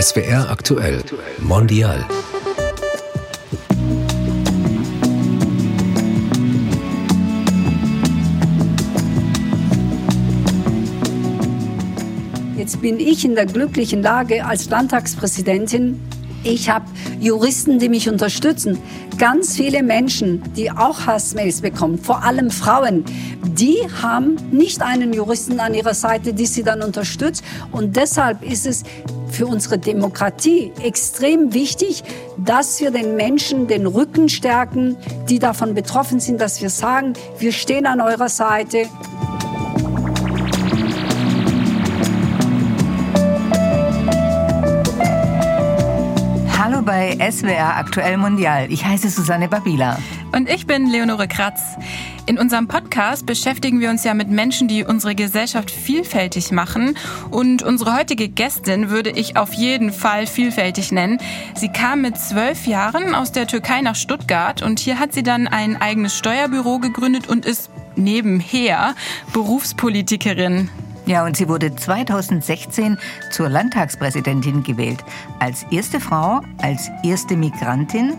SWR aktuell Mondial. Jetzt bin ich in der glücklichen Lage als Landtagspräsidentin, ich habe Juristen, die mich unterstützen. Ganz viele Menschen, die auch Hassmails bekommen, vor allem Frauen, die haben nicht einen Juristen an ihrer Seite, die sie dann unterstützt. Und deshalb ist es für unsere Demokratie extrem wichtig, dass wir den Menschen den Rücken stärken, die davon betroffen sind, dass wir sagen, wir stehen an eurer Seite. bei SWR Aktuell Mundial. Ich heiße Susanne Babila. Und ich bin Leonore Kratz. In unserem Podcast beschäftigen wir uns ja mit Menschen, die unsere Gesellschaft vielfältig machen. Und unsere heutige Gästin würde ich auf jeden Fall vielfältig nennen. Sie kam mit zwölf Jahren aus der Türkei nach Stuttgart und hier hat sie dann ein eigenes Steuerbüro gegründet und ist nebenher Berufspolitikerin. Ja, und sie wurde 2016 zur Landtagspräsidentin gewählt. Als erste Frau, als erste Migrantin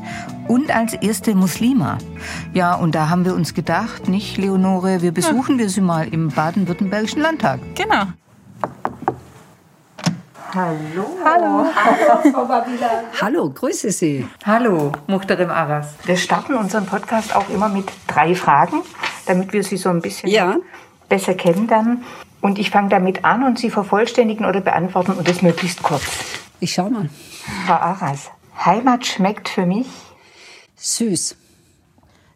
und als erste Muslima. Ja, und da haben wir uns gedacht, nicht, Leonore, wir besuchen ja. wir sie mal im baden-württembergischen Landtag. Genau. Hallo. Hallo. Hallo, Frau Babila. Hallo, grüße Sie. Hallo, Muhtarim Aras. Wir starten unseren Podcast auch immer mit drei Fragen, damit wir Sie so ein bisschen ja. besser kennenlernen. Und ich fange damit an und Sie vervollständigen oder beantworten und das möglichst kurz. Ich schau mal. Frau Aras, Heimat schmeckt für mich süß.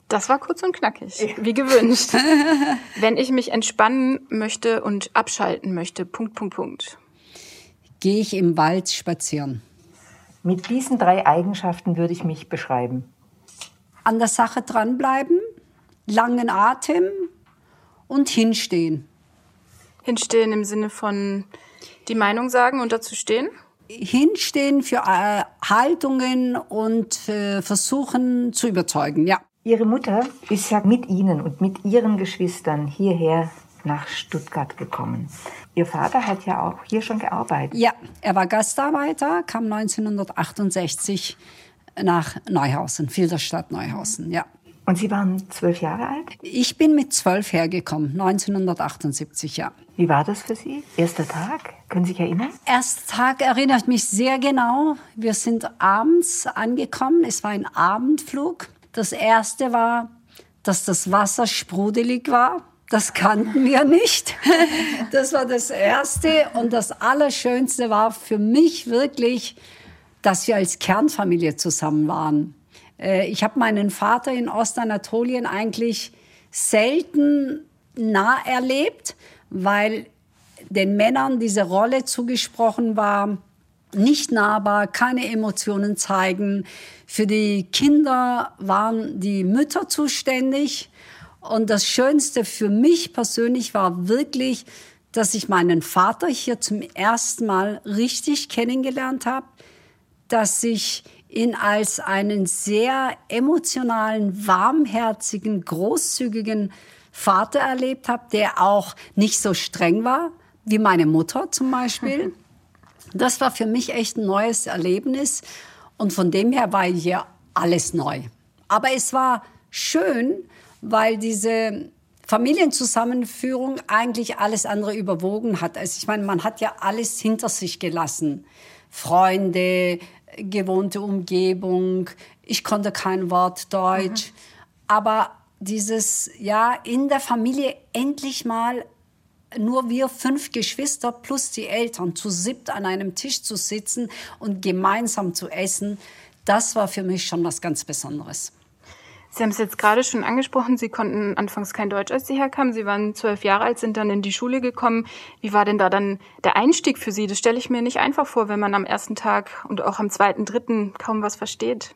Das war kurz und knackig, wie gewünscht. Wenn ich mich entspannen möchte und abschalten möchte, Punkt, Punkt, Punkt. Gehe ich im Wald spazieren. Mit diesen drei Eigenschaften würde ich mich beschreiben. An der Sache dranbleiben, langen Atem und hinstehen. Hinstehen im Sinne von die Meinung sagen und dazu stehen? Hinstehen für äh, Haltungen und äh, versuchen zu überzeugen, ja. Ihre Mutter ist ja mit Ihnen und mit Ihren Geschwistern hierher nach Stuttgart gekommen. Ihr Vater hat ja auch hier schon gearbeitet. Ja, er war Gastarbeiter, kam 1968 nach Neuhausen, Filderstadt Neuhausen, ja. Und Sie waren zwölf Jahre alt? Ich bin mit zwölf hergekommen, 1978, ja. Wie war das für Sie? Erster Tag? Können Sie sich erinnern? Erster Tag erinnert mich sehr genau. Wir sind abends angekommen. Es war ein Abendflug. Das erste war, dass das Wasser sprudelig war. Das kannten wir nicht. Das war das Erste. Und das Allerschönste war für mich wirklich, dass wir als Kernfamilie zusammen waren. Äh, ich habe meinen Vater in Ostanatolien eigentlich selten nah erlebt, weil den Männern diese Rolle zugesprochen war, nicht nahbar, keine Emotionen zeigen. Für die Kinder waren die Mütter zuständig. Und das Schönste für mich persönlich war wirklich, dass ich meinen Vater hier zum ersten Mal richtig kennengelernt habe, dass ich ihn als einen sehr emotionalen, warmherzigen, großzügigen Vater erlebt habe, der auch nicht so streng war wie meine Mutter zum Beispiel. Das war für mich echt ein neues Erlebnis und von dem her war hier alles neu. Aber es war schön, weil diese Familienzusammenführung eigentlich alles andere überwogen hat. Also ich meine, man hat ja alles hinter sich gelassen. Freunde, gewohnte Umgebung, ich konnte kein Wort Deutsch. Mhm. Aber dieses, ja, in der Familie endlich mal nur wir fünf Geschwister plus die Eltern zu siebt an einem Tisch zu sitzen und gemeinsam zu essen, das war für mich schon was ganz Besonderes. Sie haben es jetzt gerade schon angesprochen, Sie konnten anfangs kein Deutsch, als Sie herkamen. Sie waren zwölf Jahre alt, sind dann in die Schule gekommen. Wie war denn da dann der Einstieg für Sie? Das stelle ich mir nicht einfach vor, wenn man am ersten Tag und auch am zweiten, dritten kaum was versteht.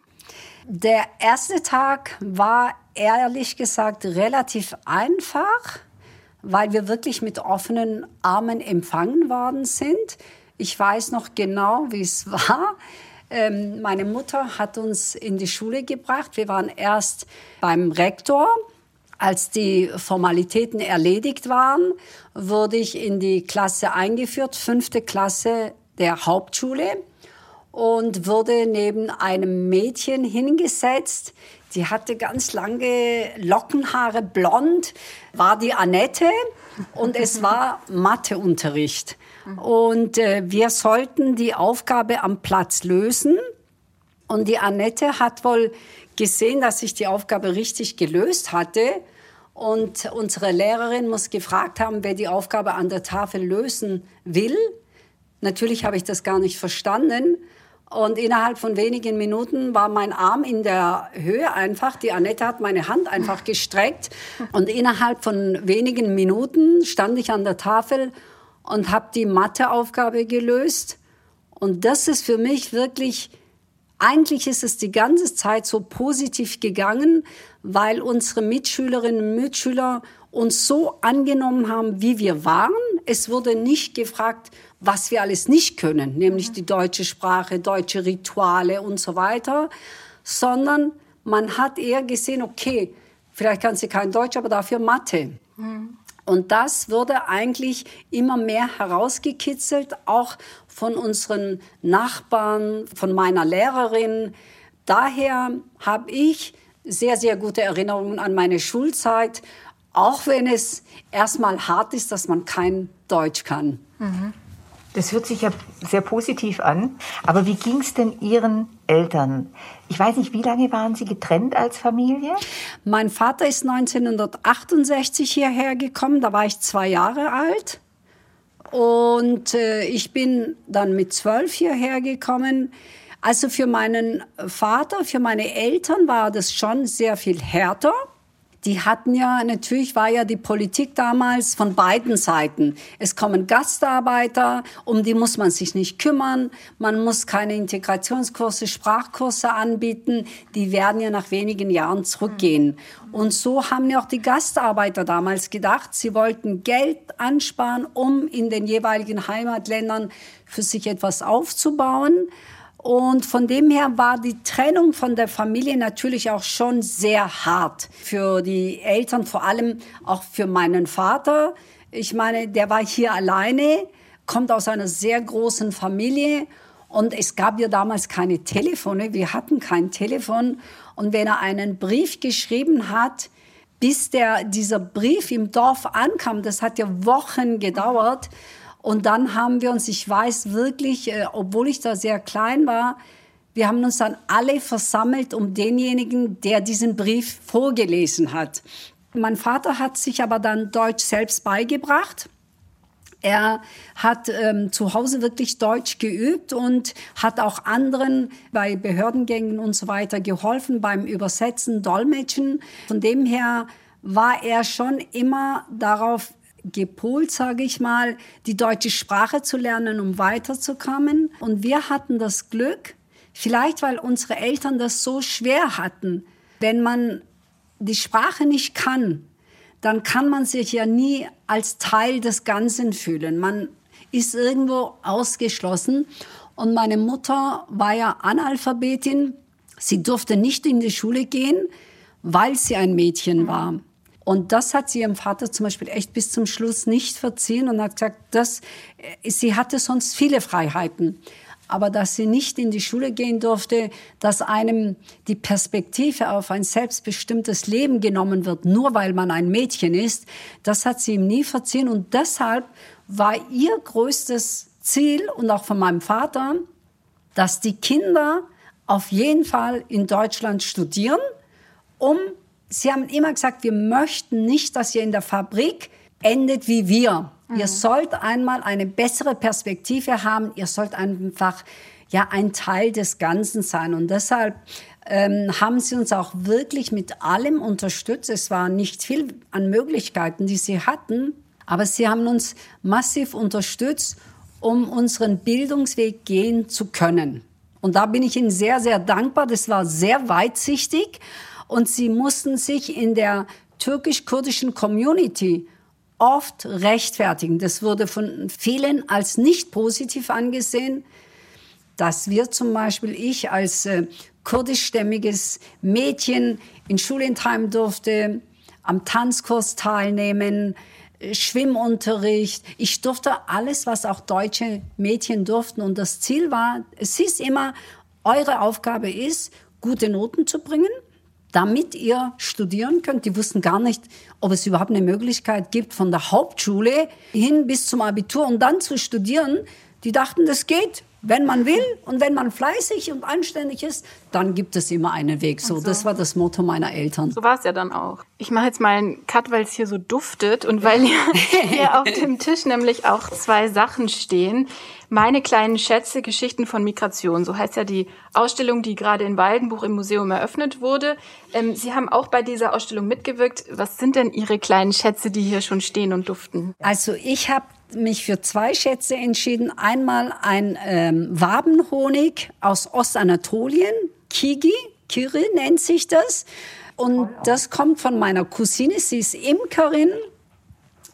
Der erste Tag war ehrlich gesagt relativ einfach, weil wir wirklich mit offenen Armen empfangen worden sind. Ich weiß noch genau, wie es war. Ähm, meine Mutter hat uns in die Schule gebracht. Wir waren erst beim Rektor. Als die Formalitäten erledigt waren, wurde ich in die Klasse eingeführt, fünfte Klasse der Hauptschule. und wurde neben einem Mädchen hingesetzt. Die hatte ganz lange Lockenhaare, blond, war die Annette und es war Matheunterricht. Und äh, wir sollten die Aufgabe am Platz lösen. Und die Annette hat wohl gesehen, dass ich die Aufgabe richtig gelöst hatte. Und unsere Lehrerin muss gefragt haben, wer die Aufgabe an der Tafel lösen will. Natürlich habe ich das gar nicht verstanden. Und innerhalb von wenigen Minuten war mein Arm in der Höhe einfach. Die Annette hat meine Hand einfach gestreckt. Und innerhalb von wenigen Minuten stand ich an der Tafel und habe die Matheaufgabe gelöst. Und das ist für mich wirklich, eigentlich ist es die ganze Zeit so positiv gegangen, weil unsere Mitschülerinnen und Mitschüler uns so angenommen haben, wie wir waren. Es wurde nicht gefragt, was wir alles nicht können, nämlich die deutsche Sprache, deutsche Rituale und so weiter, sondern man hat eher gesehen, okay, vielleicht kann sie kein Deutsch, aber dafür Mathe. Mhm. Und das wurde eigentlich immer mehr herausgekitzelt, auch von unseren Nachbarn, von meiner Lehrerin. Daher habe ich sehr, sehr gute Erinnerungen an meine Schulzeit, auch wenn es erstmal hart ist, dass man kein Deutsch kann. Mhm. Das hört sich ja sehr positiv an. Aber wie ging es denn Ihren Eltern? Ich weiß nicht, wie lange waren Sie getrennt als Familie? Mein Vater ist 1968 hierher gekommen, da war ich zwei Jahre alt. Und äh, ich bin dann mit zwölf hierher gekommen. Also für meinen Vater, für meine Eltern war das schon sehr viel härter die hatten ja, natürlich war ja die Politik damals von beiden Seiten. Es kommen Gastarbeiter, um die muss man sich nicht kümmern. Man muss keine Integrationskurse, Sprachkurse anbieten. Die werden ja nach wenigen Jahren zurückgehen. Und so haben ja auch die Gastarbeiter damals gedacht, sie wollten Geld ansparen, um in den jeweiligen Heimatländern für sich etwas aufzubauen. Und von dem her war die Trennung von der Familie natürlich auch schon sehr hart für die Eltern, vor allem auch für meinen Vater. Ich meine, der war hier alleine, kommt aus einer sehr großen Familie und es gab ja damals keine Telefone, wir hatten kein Telefon. Und wenn er einen Brief geschrieben hat, bis der, dieser Brief im Dorf ankam, das hat ja Wochen gedauert, und dann haben wir uns, ich weiß wirklich, äh, obwohl ich da sehr klein war, wir haben uns dann alle versammelt um denjenigen, der diesen Brief vorgelesen hat. Mein Vater hat sich aber dann Deutsch selbst beigebracht. Er hat ähm, zu Hause wirklich Deutsch geübt und hat auch anderen bei Behördengängen und so weiter geholfen beim Übersetzen, Dolmetschen. Von dem her war er schon immer darauf gepolt, sage ich mal, die deutsche Sprache zu lernen, um weiterzukommen. Und wir hatten das Glück, vielleicht weil unsere Eltern das so schwer hatten, wenn man die Sprache nicht kann, dann kann man sich ja nie als Teil des Ganzen fühlen. Man ist irgendwo ausgeschlossen. Und meine Mutter war ja Analphabetin. Sie durfte nicht in die Schule gehen, weil sie ein Mädchen war. Und das hat sie ihrem Vater zum Beispiel echt bis zum Schluss nicht verziehen und hat gesagt, dass äh, sie hatte sonst viele Freiheiten. Aber dass sie nicht in die Schule gehen durfte, dass einem die Perspektive auf ein selbstbestimmtes Leben genommen wird, nur weil man ein Mädchen ist, das hat sie ihm nie verziehen. Und deshalb war ihr größtes Ziel und auch von meinem Vater, dass die Kinder auf jeden Fall in Deutschland studieren, um Sie haben immer gesagt, wir möchten nicht, dass ihr in der Fabrik endet wie wir. Mhm. Ihr sollt einmal eine bessere Perspektive haben. Ihr sollt einfach ja ein Teil des Ganzen sein. Und deshalb ähm, haben sie uns auch wirklich mit allem unterstützt. Es war nicht viel an Möglichkeiten, die sie hatten, aber sie haben uns massiv unterstützt, um unseren Bildungsweg gehen zu können. Und da bin ich Ihnen sehr, sehr dankbar. Das war sehr weitsichtig und sie mussten sich in der türkisch-kurdischen Community oft rechtfertigen. Das wurde von vielen als nicht positiv angesehen, dass wir zum Beispiel, ich als äh, kurdischstämmiges Mädchen in Schulentheim durfte, am Tanzkurs teilnehmen, Schwimmunterricht. Ich durfte alles, was auch deutsche Mädchen durften. Und das Ziel war, es hieß immer, eure Aufgabe ist, gute Noten zu bringen, damit ihr studieren könnt. Die wussten gar nicht, ob es überhaupt eine Möglichkeit gibt, von der Hauptschule hin bis zum Abitur und dann zu studieren. Die dachten, das geht. Wenn man will und wenn man fleißig und anständig ist, dann gibt es immer einen Weg. So, so. das war das Motto meiner Eltern. So war es ja dann auch. Ich mache jetzt mal einen Cut, weil es hier so duftet und weil hier, hier auf dem Tisch nämlich auch zwei Sachen stehen. Meine kleinen Schätze, Geschichten von Migration. So heißt ja die Ausstellung, die gerade in Waldenbuch im Museum eröffnet wurde. Ähm, Sie haben auch bei dieser Ausstellung mitgewirkt. Was sind denn Ihre kleinen Schätze, die hier schon stehen und duften? Also ich habe mich für zwei Schätze entschieden. Einmal ein ähm, Wabenhonig aus Ostanatolien, Kigi, Kiri nennt sich das. Und das kommt von meiner Cousine, sie ist Imkerin.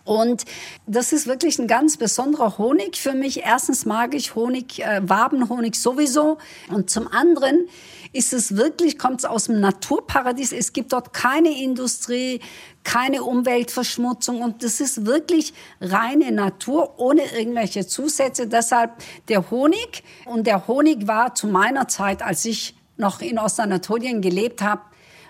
Und das ist wirklich ein ganz besonderer Honig für mich. Erstens mag ich Honig, äh, Wabenhonig sowieso. Und zum anderen ist es wirklich, kommt es aus dem Naturparadies. Es gibt dort keine Industrie, keine Umweltverschmutzung und das ist wirklich reine Natur ohne irgendwelche Zusätze. Deshalb der Honig und der Honig war zu meiner Zeit, als ich noch in Ostanatolien gelebt habe,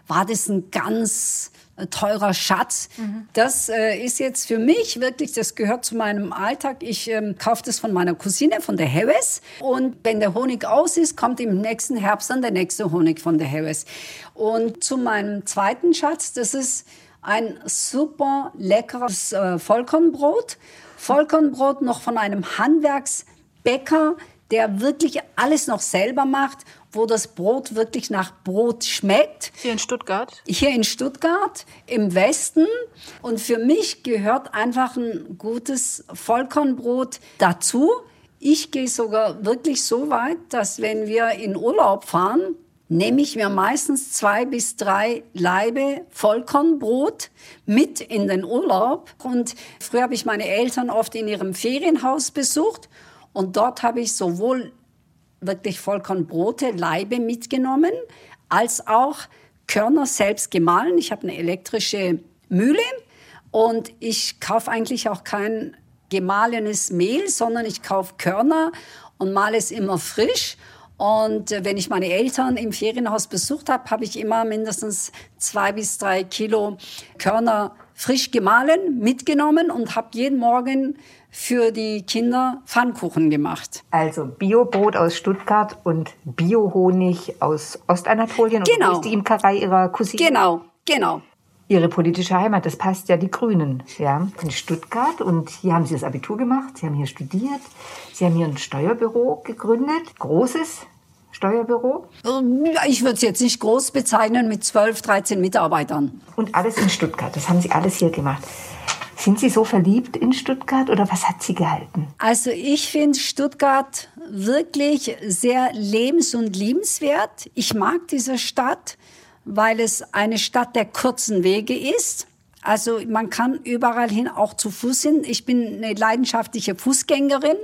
war das ein ganz teurer Schatz. Mhm. Das äh, ist jetzt für mich wirklich, das gehört zu meinem Alltag. Ich ähm, kaufe das von meiner Cousine, von der Hewes. Und wenn der Honig aus ist, kommt im nächsten Herbst dann der nächste Honig von der Hewes. Und zu meinem zweiten Schatz, das ist ein super leckeres äh, Vollkornbrot. Vollkornbrot noch von einem Handwerksbäcker, der wirklich alles noch selber macht, wo das Brot wirklich nach Brot schmeckt. Hier in Stuttgart? Hier in Stuttgart, im Westen. Und für mich gehört einfach ein gutes Vollkornbrot dazu. Ich gehe sogar wirklich so weit, dass wenn wir in Urlaub fahren, nehme ich mir meistens zwei bis drei Laibe Vollkornbrot mit in den Urlaub. Und früher habe ich meine Eltern oft in ihrem Ferienhaus besucht und dort habe ich sowohl wirklich Vollkornbrote, Laibe mitgenommen, als auch Körner selbst gemahlen. Ich habe eine elektrische Mühle und ich kaufe eigentlich auch kein gemahlenes Mehl, sondern ich kaufe Körner und male es immer frisch. Und äh, wenn ich meine Eltern im Ferienhaus besucht habe, habe ich immer mindestens zwei bis drei Kilo Körner frisch gemahlen mitgenommen und habe jeden Morgen für die Kinder Pfannkuchen gemacht. Also Biobrot aus Stuttgart und Biohonig aus Ostanatolien. Genau. Und ist die Imkerei ihrer Cousine? Genau, genau. Ihre politische Heimat, das passt ja die Grünen, ja, in Stuttgart. Und hier haben Sie das Abitur gemacht, Sie haben hier studiert, Sie haben hier ein Steuerbüro gegründet, großes Steuerbüro. Ich würde es jetzt nicht groß bezeichnen mit 12, 13 Mitarbeitern. Und alles in Stuttgart, das haben Sie alles hier gemacht. Sind Sie so verliebt in Stuttgart oder was hat Sie gehalten? Also ich finde Stuttgart wirklich sehr lebens- und liebenswert. Ich mag diese Stadt weil es eine Stadt der kurzen Wege ist. Also man kann überall hin auch zu Fuß hin. Ich bin eine leidenschaftliche Fußgängerin.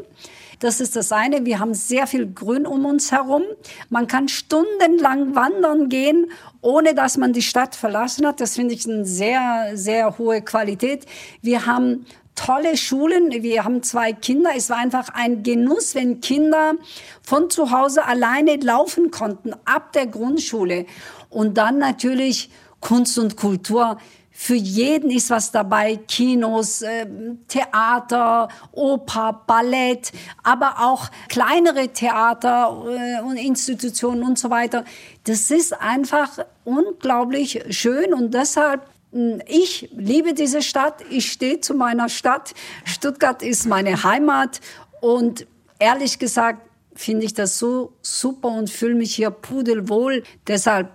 Das ist das eine. Wir haben sehr viel Grün um uns herum. Man kann stundenlang wandern gehen, ohne dass man die Stadt verlassen hat. Das finde ich eine sehr, sehr hohe Qualität. Wir haben tolle Schulen. Wir haben zwei Kinder. Es war einfach ein Genuss, wenn Kinder von zu Hause alleine laufen konnten, ab der Grundschule. Und dann natürlich Kunst und Kultur. Für jeden ist was dabei. Kinos, äh, Theater, Oper, Ballett, aber auch kleinere Theater äh, und Institutionen und so weiter. Das ist einfach unglaublich schön und deshalb hm, ich liebe diese Stadt. Ich stehe zu meiner Stadt. Stuttgart ist meine Heimat und ehrlich gesagt finde ich das so super und fühle mich hier pudelwohl. Deshalb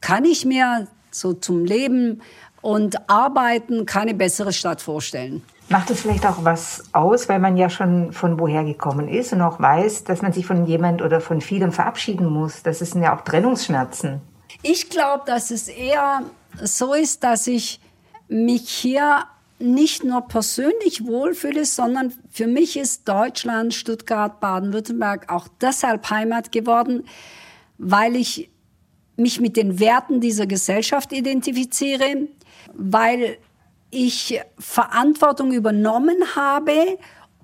kann ich mir so zum Leben und Arbeiten keine bessere Stadt vorstellen. Macht es vielleicht auch was aus, weil man ja schon von woher gekommen ist und auch weiß, dass man sich von jemand oder von vielem verabschieden muss? Das sind ja auch Trennungsschmerzen. Ich glaube, dass es eher so ist, dass ich mich hier nicht nur persönlich wohlfühle, sondern für mich ist Deutschland, Stuttgart, Baden-Württemberg auch deshalb Heimat geworden, weil ich mich mit den Werten dieser Gesellschaft identifiziere, weil ich Verantwortung übernommen habe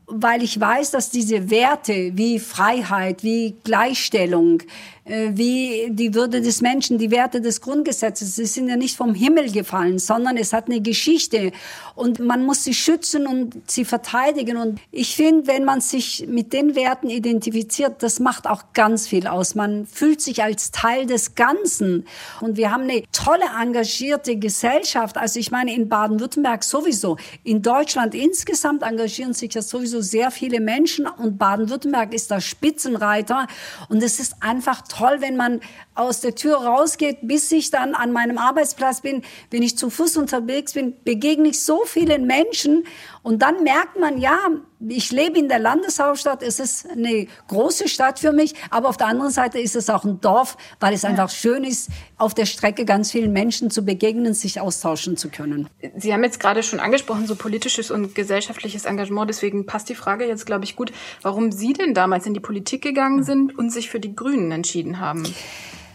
weil ich weiß, dass diese Werte wie Freiheit, wie Gleichstellung, wie die Würde des Menschen, die Werte des Grundgesetzes, sie sind ja nicht vom Himmel gefallen, sondern es hat eine Geschichte und man muss sie schützen und sie verteidigen. Und ich finde, wenn man sich mit den Werten identifiziert, das macht auch ganz viel aus. Man fühlt sich als Teil des Ganzen. Und wir haben eine tolle, engagierte Gesellschaft. Also ich meine, in Baden-Württemberg sowieso. In Deutschland insgesamt engagieren sich ja sowieso sehr viele Menschen und Baden-Württemberg ist da Spitzenreiter. Und es ist einfach toll toll, wenn man aus der Tür rausgeht, bis ich dann an meinem Arbeitsplatz bin. Wenn ich zu Fuß unterwegs bin, begegne ich so vielen Menschen und dann merkt man, ja, ich lebe in der Landeshauptstadt, es ist eine große Stadt für mich, aber auf der anderen Seite ist es auch ein Dorf, weil es einfach schön ist, auf der Strecke ganz vielen Menschen zu begegnen, sich austauschen zu können. Sie haben jetzt gerade schon angesprochen, so politisches und gesellschaftliches Engagement, deswegen passt die Frage jetzt, glaube ich, gut, warum Sie denn damals in die Politik gegangen sind und sich für die Grünen entschieden haben.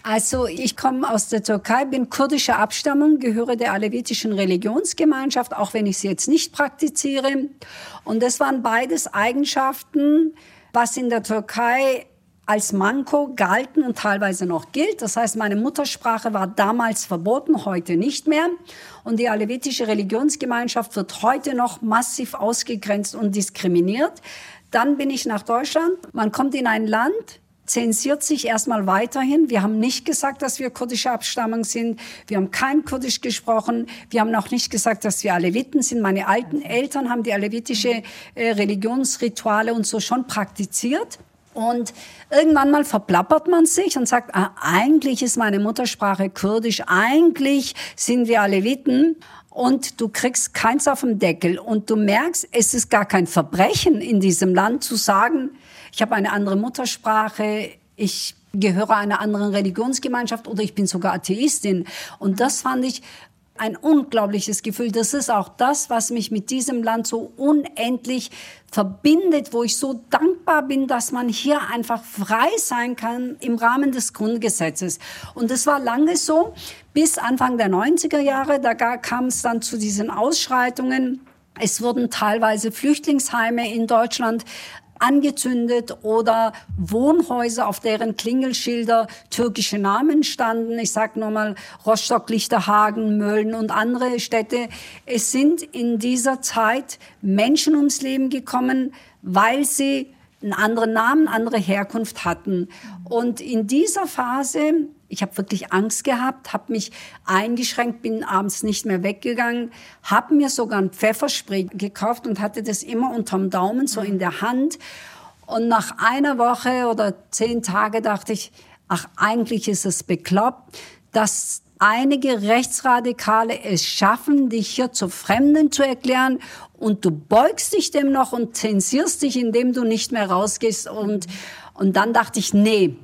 Also ich komme aus der Türkei, bin kurdischer Abstammung, gehöre der alevitischen Religionsgemeinschaft, auch wenn ich sie jetzt nicht praktiziere. Und das waren beides Eigenschaften, was in der Türkei als Manko galten und teilweise noch gilt. Das heißt, meine Muttersprache war damals verboten, heute nicht mehr. Und die alevitische Religionsgemeinschaft wird heute noch massiv ausgegrenzt und diskriminiert. Dann bin ich nach Deutschland. Man kommt in ein Land, zensiert sich erstmal weiterhin. Wir haben nicht gesagt, dass wir kurdische Abstammung sind. Wir haben kein Kurdisch gesprochen. Wir haben auch nicht gesagt, dass wir Aleviten sind. Meine alten Eltern haben die alevitische äh, Religionsrituale und so schon praktiziert. Und irgendwann mal verplappert man sich und sagt, ah, eigentlich ist meine Muttersprache Kurdisch, eigentlich sind wir Aleviten und du kriegst keins auf dem Deckel und du merkst, es ist gar kein Verbrechen in diesem Land zu sagen, ich habe eine andere Muttersprache, ich gehöre einer anderen Religionsgemeinschaft oder ich bin sogar Atheistin. Und das fand ich ein unglaubliches Gefühl. Das ist auch das, was mich mit diesem Land so unendlich verbindet, wo ich so dankbar bin, dass man hier einfach frei sein kann im Rahmen des Grundgesetzes. Und das war lange so bis Anfang der 90er Jahre. Da kam es dann zu diesen Ausschreitungen. Es wurden teilweise Flüchtlingsheime in Deutschland angezündet oder Wohnhäuser, auf deren Klingelschilder türkische Namen standen. Ich sage nochmal Rostock, Lichterhagen, Mölln und andere Städte. Es sind in dieser Zeit Menschen ums Leben gekommen, weil sie einen anderen Namen, andere Herkunft hatten. Und in dieser Phase, ich habe wirklich Angst gehabt, habe mich eingeschränkt, bin abends nicht mehr weggegangen, habe mir sogar ein Pfefferspray gekauft und hatte das immer unterm Daumen, so in der Hand. Und nach einer Woche oder zehn Tage dachte ich, ach, eigentlich ist es bekloppt, dass einige Rechtsradikale es schaffen, dich hier zu Fremden zu erklären und du beugst dich dem noch und zensierst dich, indem du nicht mehr rausgehst. Und, und dann dachte ich, nee,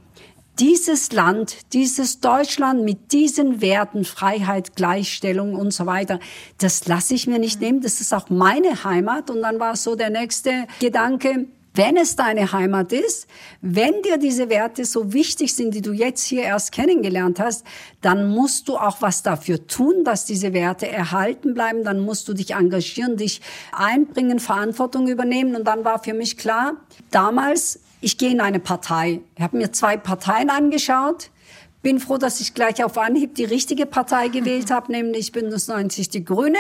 dieses Land, dieses Deutschland mit diesen Werten, Freiheit, Gleichstellung und so weiter, das lasse ich mir nicht nehmen. Das ist auch meine Heimat. Und dann war so der nächste Gedanke, wenn es deine Heimat ist, wenn dir diese Werte so wichtig sind, die du jetzt hier erst kennengelernt hast, dann musst du auch was dafür tun, dass diese Werte erhalten bleiben. Dann musst du dich engagieren, dich einbringen, Verantwortung übernehmen. Und dann war für mich klar, damals, ich gehe in eine Partei. Ich habe mir zwei Parteien angeschaut. Bin froh, dass ich gleich auf Anhieb die richtige Partei gewählt habe, nämlich Bündnis 90 Die Grünen.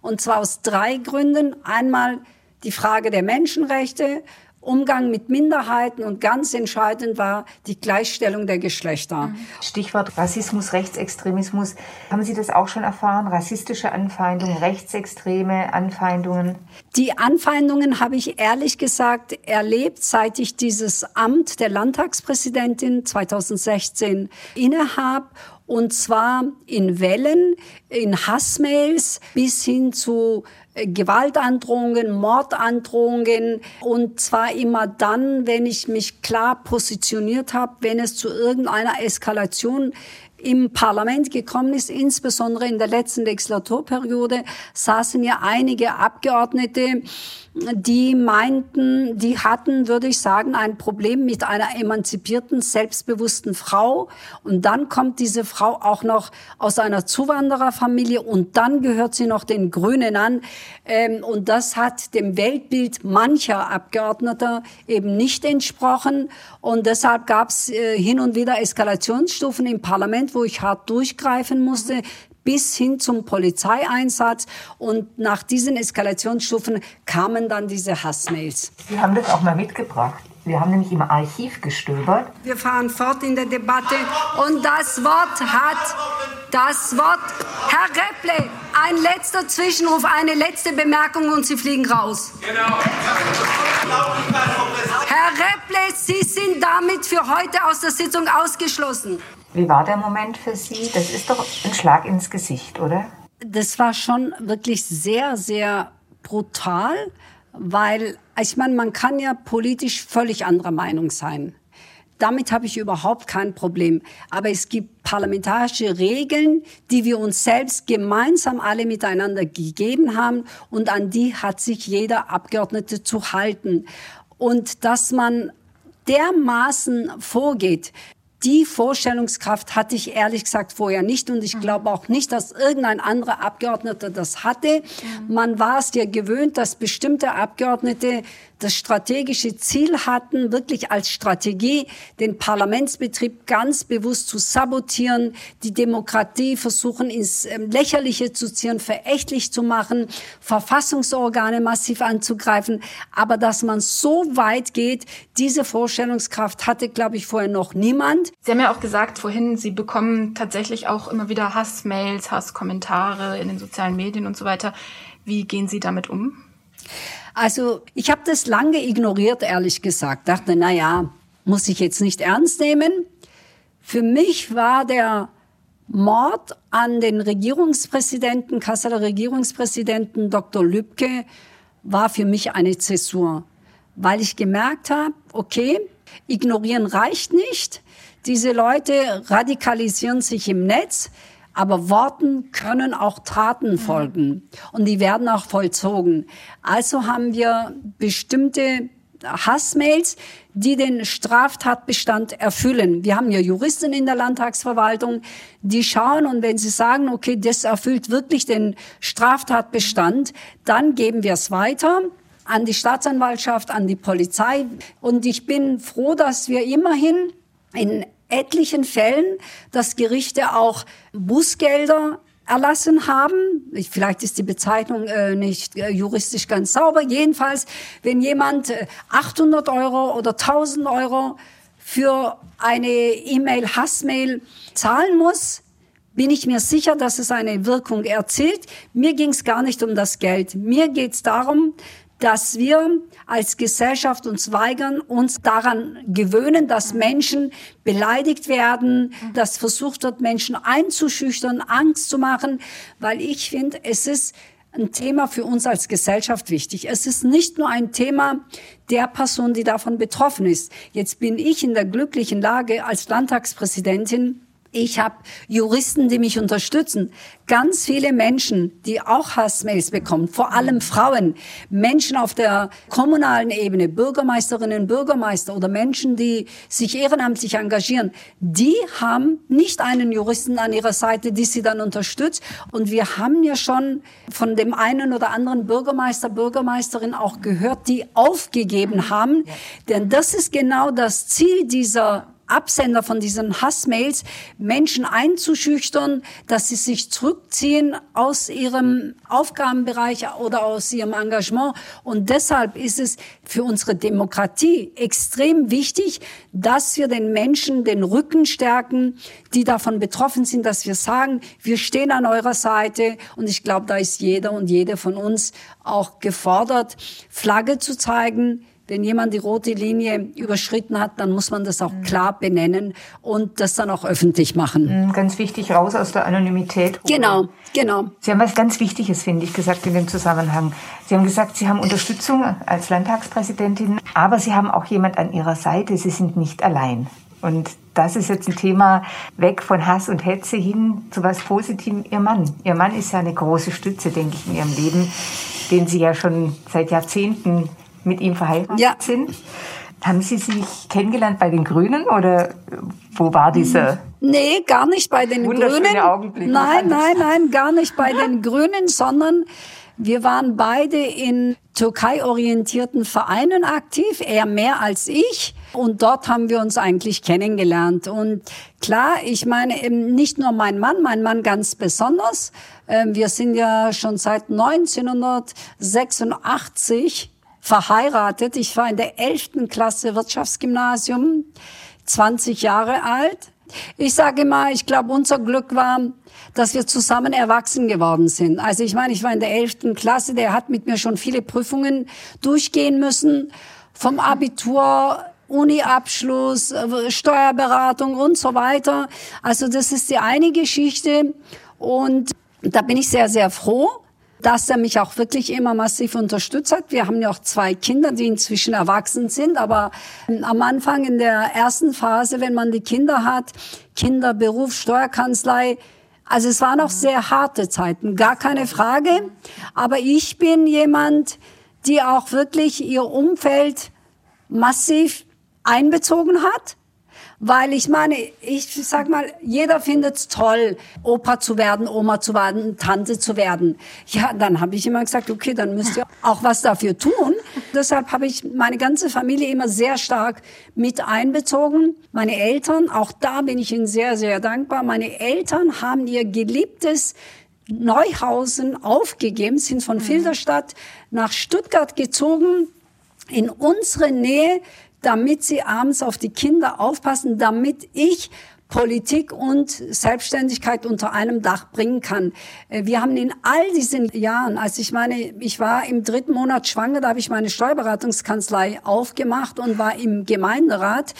Und zwar aus drei Gründen. Einmal die Frage der Menschenrechte, Umgang mit Minderheiten und ganz entscheidend war die Gleichstellung der Geschlechter. Mhm. Stichwort Rassismus, Rechtsextremismus. Haben Sie das auch schon erfahren? Rassistische Anfeindungen, rechtsextreme Anfeindungen? Die Anfeindungen habe ich ehrlich gesagt erlebt, seit ich dieses Amt der Landtagspräsidentin 2016 innehabe und zwar in Wellen, in Hassmails bis hin zu Gewaltandrohungen, Mordandrohungen und zwar immer dann, wenn ich mich klar positioniert habe, wenn es zu irgendeiner Eskalation im Parlament gekommen ist, insbesondere in der letzten Legislaturperiode, saßen ja einige Abgeordnete, die meinten, die hatten, würde ich sagen, ein Problem mit einer emanzipierten, selbstbewussten Frau. Und dann kommt diese Frau auch noch aus einer Zuwandererfamilie und dann gehört sie noch den Grünen an. Ähm, und das hat dem Weltbild mancher Abgeordneter eben nicht entsprochen. Und deshalb gab es äh, hin und wieder Eskalationsstufen im Parlament, wo ich hart durchgreifen musste bis hin zum Polizeieinsatz. Und nach diesen Eskalationsstufen kamen dann diese Hassmails. Sie haben das auch mal mitgebracht. Wir haben nämlich im Archiv gestöbert. Wir fahren fort in der Debatte und das Wort hat das Wort Herr Repple. Ein letzter Zwischenruf, eine letzte Bemerkung und Sie fliegen raus. Genau. Herr Repple, Sie sind damit für heute aus der Sitzung ausgeschlossen. Wie war der Moment für Sie? Das ist doch ein Schlag ins Gesicht, oder? Das war schon wirklich sehr, sehr brutal, weil, ich meine, man kann ja politisch völlig anderer Meinung sein. Damit habe ich überhaupt kein Problem. Aber es gibt parlamentarische Regeln, die wir uns selbst gemeinsam alle miteinander gegeben haben und an die hat sich jeder Abgeordnete zu halten. Und dass man dermaßen vorgeht, die Vorstellungskraft hatte ich ehrlich gesagt vorher nicht und ich glaube auch nicht, dass irgendein anderer Abgeordneter das hatte. Man war es ja gewöhnt, dass bestimmte Abgeordnete das strategische Ziel hatten, wirklich als Strategie den Parlamentsbetrieb ganz bewusst zu sabotieren, die Demokratie versuchen ins ähm, Lächerliche zu ziehen, verächtlich zu machen, Verfassungsorgane massiv anzugreifen. Aber dass man so weit geht, diese Vorstellungskraft hatte, glaube ich, vorher noch niemand. Sie haben ja auch gesagt vorhin, Sie bekommen tatsächlich auch immer wieder Hassmails, Hasskommentare in den sozialen Medien und so weiter. Wie gehen Sie damit um? Also ich habe das lange ignoriert, ehrlich gesagt. Dachte, na ja, muss ich jetzt nicht ernst nehmen. Für mich war der Mord an den Regierungspräsidenten, Kasseler Regierungspräsidenten Dr. Lübcke, war für mich eine Zäsur, weil ich gemerkt habe, okay, ignorieren reicht nicht. Diese Leute radikalisieren sich im Netz. Aber Worten können auch Taten folgen und die werden auch vollzogen. Also haben wir bestimmte Hassmails, die den Straftatbestand erfüllen. Wir haben ja Juristen in der Landtagsverwaltung, die schauen und wenn sie sagen, okay, das erfüllt wirklich den Straftatbestand, dann geben wir es weiter an die Staatsanwaltschaft, an die Polizei. Und ich bin froh, dass wir immerhin in etlichen Fällen, dass Gerichte auch Bußgelder erlassen haben. Vielleicht ist die Bezeichnung äh, nicht äh, juristisch ganz sauber. Jedenfalls, wenn jemand äh, 800 Euro oder 1000 Euro für eine E-Mail, Hassmail zahlen muss, bin ich mir sicher, dass es eine Wirkung erzielt. Mir ging es gar nicht um das Geld. Mir geht es darum, dass wir als Gesellschaft uns weigern, uns daran gewöhnen, dass Menschen beleidigt werden, dass versucht wird, Menschen einzuschüchtern, Angst zu machen, weil ich finde, es ist ein Thema für uns als Gesellschaft wichtig. Es ist nicht nur ein Thema der Person, die davon betroffen ist. Jetzt bin ich in der glücklichen Lage als Landtagspräsidentin, ich habe Juristen, die mich unterstützen. Ganz viele Menschen, die auch Hassmails bekommen, vor allem Frauen, Menschen auf der kommunalen Ebene, Bürgermeisterinnen, Bürgermeister oder Menschen, die sich ehrenamtlich engagieren, die haben nicht einen Juristen an ihrer Seite, die sie dann unterstützt. Und wir haben ja schon von dem einen oder anderen Bürgermeister, Bürgermeisterin auch gehört, die aufgegeben haben. Denn das ist genau das Ziel dieser Absender von diesen Hassmails Menschen einzuschüchtern, dass sie sich zurückziehen aus ihrem Aufgabenbereich oder aus ihrem Engagement. Und deshalb ist es für unsere Demokratie extrem wichtig, dass wir den Menschen den Rücken stärken, die davon betroffen sind, dass wir sagen, wir stehen an eurer Seite. Und ich glaube, da ist jeder und jede von uns auch gefordert, Flagge zu zeigen, wenn jemand die rote Linie überschritten hat, dann muss man das auch klar benennen und das dann auch öffentlich machen. Mhm, ganz wichtig, raus aus der Anonymität. Genau, genau. Sie haben was ganz Wichtiges, finde ich, gesagt in dem Zusammenhang. Sie haben gesagt, Sie haben Unterstützung als Landtagspräsidentin, aber Sie haben auch jemand an Ihrer Seite. Sie sind nicht allein. Und das ist jetzt ein Thema weg von Hass und Hetze hin zu was Positivem. Ihr Mann. Ihr Mann ist ja eine große Stütze, denke ich, in Ihrem Leben, den Sie ja schon seit Jahrzehnten mit ihm verheiratet ja. sind. Haben Sie sich kennengelernt bei den Grünen oder wo war diese? Nee, gar nicht bei den Grünen. Augenblicke. Nein, nein, nein, gar nicht bei den Grünen, sondern wir waren beide in Türkei-orientierten Vereinen aktiv, er mehr als ich. Und dort haben wir uns eigentlich kennengelernt. Und klar, ich meine eben nicht nur mein Mann, mein Mann ganz besonders. Ähm, wir sind ja schon seit 1986 verheiratet. Ich war in der 11. Klasse Wirtschaftsgymnasium, 20 Jahre alt. Ich sage mal, ich glaube, unser Glück war, dass wir zusammen erwachsen geworden sind. Also ich meine, ich war in der 11. Klasse, der hat mit mir schon viele Prüfungen durchgehen müssen, vom Abitur, Uni-Abschluss, Steuerberatung und so weiter. Also das ist die eine Geschichte und da bin ich sehr, sehr froh dass er mich auch wirklich immer massiv unterstützt hat. Wir haben ja auch zwei Kinder, die inzwischen erwachsen sind, aber ähm, am Anfang in der ersten Phase, wenn man die Kinder hat, Kinder, Beruf, Steuerkanzlei, also es waren auch sehr harte Zeiten, gar keine Frage. Aber ich bin jemand, die auch wirklich ihr Umfeld massiv einbezogen hat weil ich meine, ich sag mal, jeder findet's toll, Opa zu werden, Oma zu werden, Tante zu werden. Ja, dann habe ich immer gesagt, okay, dann müsst ihr auch was dafür tun. Deshalb habe ich meine ganze Familie immer sehr stark mit einbezogen. Meine Eltern, auch da bin ich ihnen sehr, sehr dankbar. Meine Eltern haben ihr geliebtes Neuhausen aufgegeben, sind von mhm. Filderstadt nach Stuttgart gezogen, in unsere Nähe, damit sie abends auf die Kinder aufpassen, damit ich Politik und Selbstständigkeit unter einem Dach bringen kann. Äh, wir haben in all diesen Jahren, als ich meine, ich war im dritten Monat schwanger, da habe ich meine Steuerberatungskanzlei aufgemacht und war im Gemeinderat.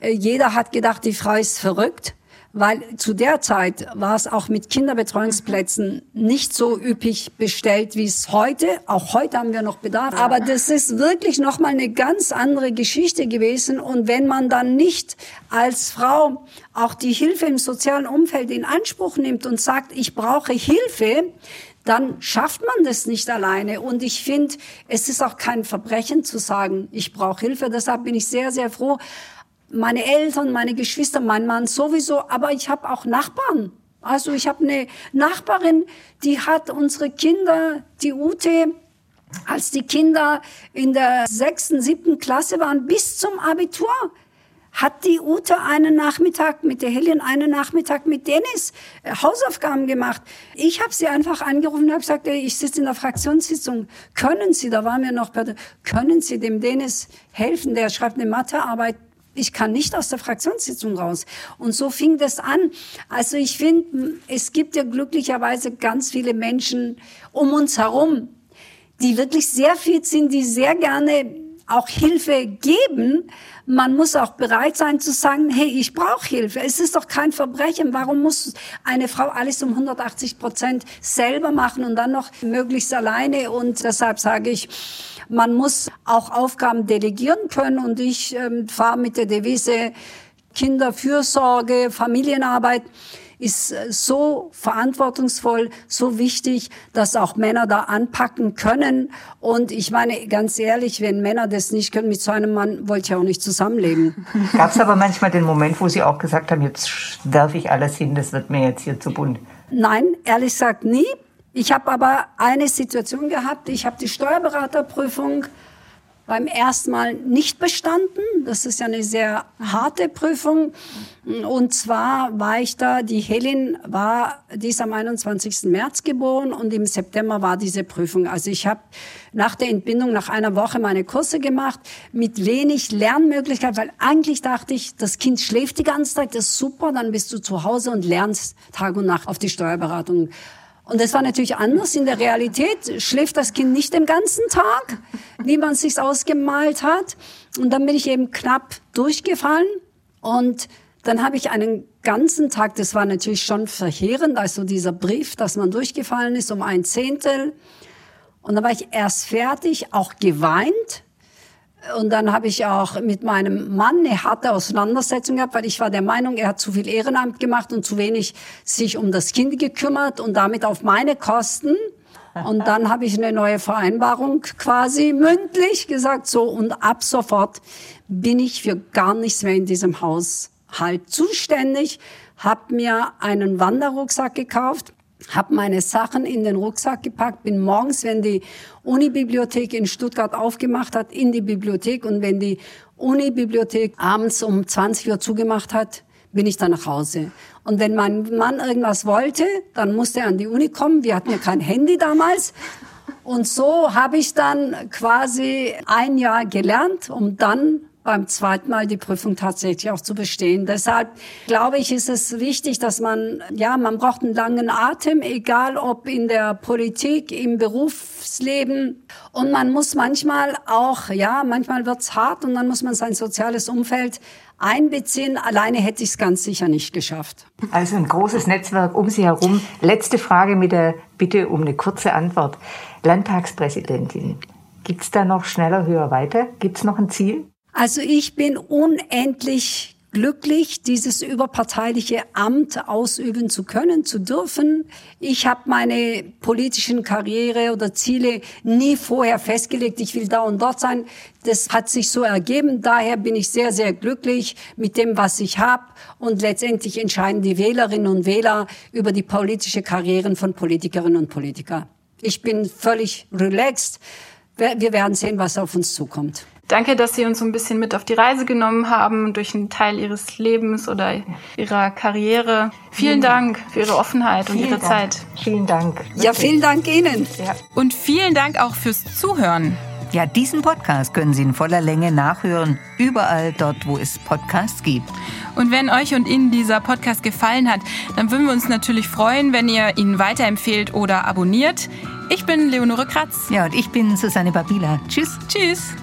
Äh, jeder hat gedacht, die Frau ist verrückt weil zu der Zeit war es auch mit Kinderbetreuungsplätzen nicht so üppig bestellt, wie es heute. Auch heute haben wir noch Bedarf. Aber das ist wirklich nochmal eine ganz andere Geschichte gewesen. Und wenn man dann nicht als Frau auch die Hilfe im sozialen Umfeld in Anspruch nimmt und sagt, ich brauche Hilfe, dann schafft man das nicht alleine. Und ich finde, es ist auch kein Verbrechen zu sagen, ich brauche Hilfe. Deshalb bin ich sehr, sehr froh, meine Eltern, meine Geschwister, mein Mann sowieso, aber ich habe auch Nachbarn. Also ich habe eine Nachbarin, die hat unsere Kinder, die Ute, als die Kinder in der sechsten, siebten Klasse waren, bis zum Abitur, hat die Ute einen Nachmittag mit der Helen, einen Nachmittag mit Dennis äh, Hausaufgaben gemacht. Ich habe sie einfach angerufen und habe gesagt, ey, ich sitze in der Fraktionssitzung. Können Sie, da waren wir noch können Sie dem Dennis helfen? Der schreibt eine Mathearbeit ich kann nicht aus der Fraktionssitzung raus. Und so fing das an. Also ich finde, es gibt ja glücklicherweise ganz viele Menschen um uns herum, die wirklich sehr fit sind, die sehr gerne auch Hilfe geben. Man muss auch bereit sein zu sagen, hey, ich brauche Hilfe. Es ist doch kein Verbrechen. Warum muss eine Frau alles um 180 Prozent selber machen und dann noch möglichst alleine? Und deshalb sage ich, man muss auch Aufgaben delegieren können und ich ähm, fahre mit der Devise Kinderfürsorge, Familienarbeit ist äh, so verantwortungsvoll, so wichtig, dass auch Männer da anpacken können. Und ich meine, ganz ehrlich, wenn Männer das nicht können, mit so einem Mann wollte ich auch nicht zusammenleben. Gab es aber manchmal den Moment, wo Sie auch gesagt haben, jetzt werfe ich alles hin, das wird mir jetzt hier zu bunt? Nein, ehrlich gesagt nie. Ich habe aber eine Situation gehabt, ich habe die Steuerberaterprüfung beim ersten Mal nicht bestanden. Das ist ja eine sehr harte Prüfung. Und zwar war ich da, die Helen war, die ist am 21. März geboren und im September war diese Prüfung. Also ich habe nach der Entbindung nach einer Woche meine Kurse gemacht mit wenig Lernmöglichkeit, weil eigentlich dachte ich, das Kind schläft die ganze Zeit, das ist super, dann bist du zu Hause und lernst Tag und Nacht auf die Steuerberatung. Und das war natürlich anders. In der Realität schläft das Kind nicht den ganzen Tag, wie man es sich ausgemalt hat. Und dann bin ich eben knapp durchgefallen. Und dann habe ich einen ganzen Tag, das war natürlich schon verheerend, also dieser Brief, dass man durchgefallen ist um ein Zehntel. Und dann war ich erst fertig, auch geweint, Und dann habe ich auch mit meinem Mann eine harte Auseinandersetzung gehabt, weil ich war der Meinung, er hat zu viel Ehrenamt gemacht und zu wenig sich um das Kind gekümmert und damit auf meine Kosten. Und dann habe ich eine neue Vereinbarung quasi mündlich gesagt, so und ab sofort bin ich für gar nichts mehr in diesem Haus halt zuständig, habe mir einen Wanderrucksack gekauft, habe meine Sachen in den Rucksack gepackt, bin morgens, wenn die Unibibliothek in Stuttgart aufgemacht hat, in die Bibliothek und wenn die Unibibliothek abends um 20 Uhr zugemacht hat, bin ich dann nach Hause. Und wenn mein Mann irgendwas wollte, dann musste er an die Uni kommen. Wir hatten ja kein Handy damals. Und so habe ich dann quasi ein Jahr gelernt, um dann beim zweiten Mal die Prüfung tatsächlich auch zu bestehen. Deshalb glaube ich, ist es wichtig, dass man, ja, man braucht einen langen Atem, egal ob in der Politik, im Berufsleben. Und man muss manchmal auch, ja, manchmal wird's hart und dann muss man sein soziales Umfeld einbeziehen. Alleine hätte ich es ganz sicher nicht geschafft. Also ein großes Netzwerk um Sie herum. Letzte Frage mit der Bitte um eine kurze Antwort. Landtagspräsidentin, gibt's da noch schneller, höher, weiter? Gibt's noch ein Ziel? Also ich bin unendlich glücklich, dieses überparteiliche Amt ausüben zu können, zu dürfen. Ich habe meine politischen Karriere oder Ziele nie vorher festgelegt. Ich will da und dort sein. Das hat sich so ergeben. Daher bin ich sehr, sehr glücklich mit dem, was ich habe. Und letztendlich entscheiden die Wählerinnen und Wähler über die politische Karrieren von Politikerinnen und Politikern. Ich bin völlig relaxed. Wir werden sehen, was auf uns zukommt. Danke, dass Sie uns so ein bisschen mit auf die Reise genommen haben durch einen Teil Ihres Lebens oder Ihrer Karriere. Vielen Dank für Ihre Offenheit und Ihre Dank. Zeit. Vielen Dank. Ja, vielen Dank Ihnen. Ja. Und vielen Dank auch fürs Zuhören. ja, diesen Podcast können Sie in voller Länge nachhören, überall dort, wo es Podcasts gibt. Und wenn euch und Ihnen dieser Podcast gefallen hat, dann würden wir uns natürlich freuen, wenn ihr ihn weiterempfehlt oder abonniert. Ich bin Leonore Kratz. Ja, und ich bin Susanne Babila. Tschüss. Tschüss.